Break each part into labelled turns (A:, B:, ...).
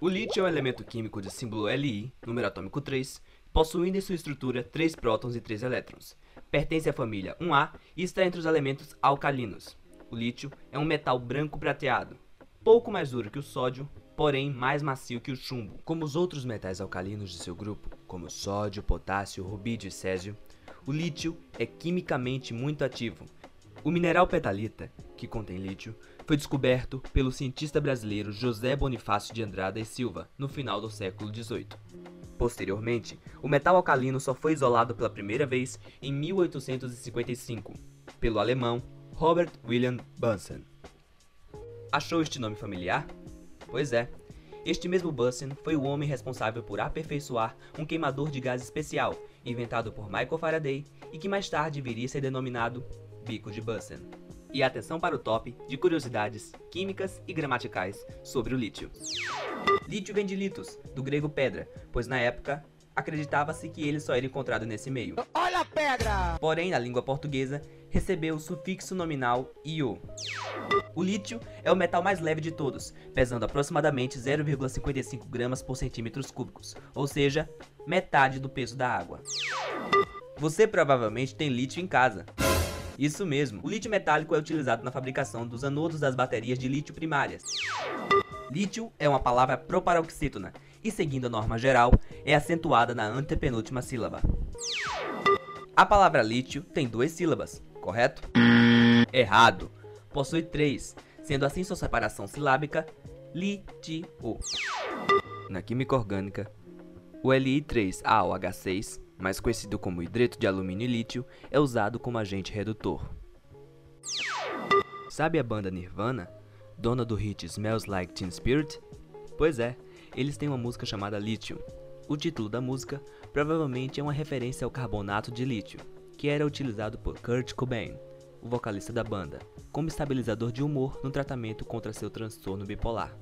A: O lítio é um elemento químico de símbolo Li, número atômico 3, possuindo em sua estrutura 3 prótons e 3 elétrons. Pertence à família 1A e está entre os elementos alcalinos. O lítio é um metal branco prateado, pouco mais duro que o sódio, porém mais macio que o chumbo. Como os outros metais alcalinos de seu grupo, como sódio, potássio, rubídio e césio, o lítio é quimicamente muito ativo. O mineral petalita, que contém lítio, foi descoberto pelo cientista brasileiro José Bonifácio de Andrada e Silva no final do século XVIII. Posteriormente, o metal alcalino só foi isolado pela primeira vez em 1855 pelo alemão Robert William Bunsen. Achou este nome familiar? Pois é, este mesmo Bunsen foi o homem responsável por aperfeiçoar um queimador de gás especial, inventado por Michael Faraday e que mais tarde viria a ser denominado bico de Bunsen. E atenção para o top de curiosidades químicas e gramaticais sobre o lítio. Lítio vem de litos, do grego pedra, pois na época acreditava-se que ele só era encontrado nesse meio.
B: Olha a pedra!
A: Porém, na língua portuguesa, recebeu o sufixo nominal io. O lítio é o metal mais leve de todos, pesando aproximadamente 0,55 gramas por centímetros cúbicos, ou seja, metade do peso da água. Você provavelmente tem lítio em casa. Isso mesmo, o lítio metálico é utilizado na fabricação dos anodos das baterias de lítio primárias. Lítio é uma palavra proparoxítona e, seguindo a norma geral, é acentuada na antepenúltima sílaba. A palavra lítio tem duas sílabas, correto? Errado. Possui três, sendo assim sua separação silábica litio. Na química orgânica, o Li3AOH6 mais conhecido como hidreto de alumínio e lítio, é usado como agente redutor. Sabe a banda Nirvana, dona do hit Smells Like Teen Spirit? Pois é, eles têm uma música chamada Lithium. O título da música provavelmente é uma referência ao carbonato de lítio, que era utilizado por Kurt Cobain, o vocalista da banda, como estabilizador de humor no tratamento contra seu transtorno bipolar.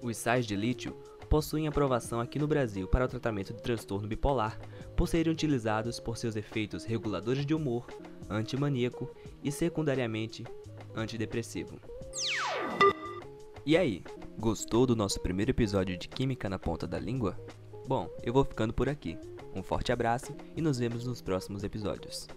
A: Os sais de lítio possuem aprovação aqui no Brasil para o tratamento de transtorno bipolar, por serem utilizados por seus efeitos reguladores de humor, antimaníaco e secundariamente antidepressivo. E aí, gostou do nosso primeiro episódio de Química na Ponta da Língua? Bom, eu vou ficando por aqui. Um forte abraço e nos vemos nos próximos episódios.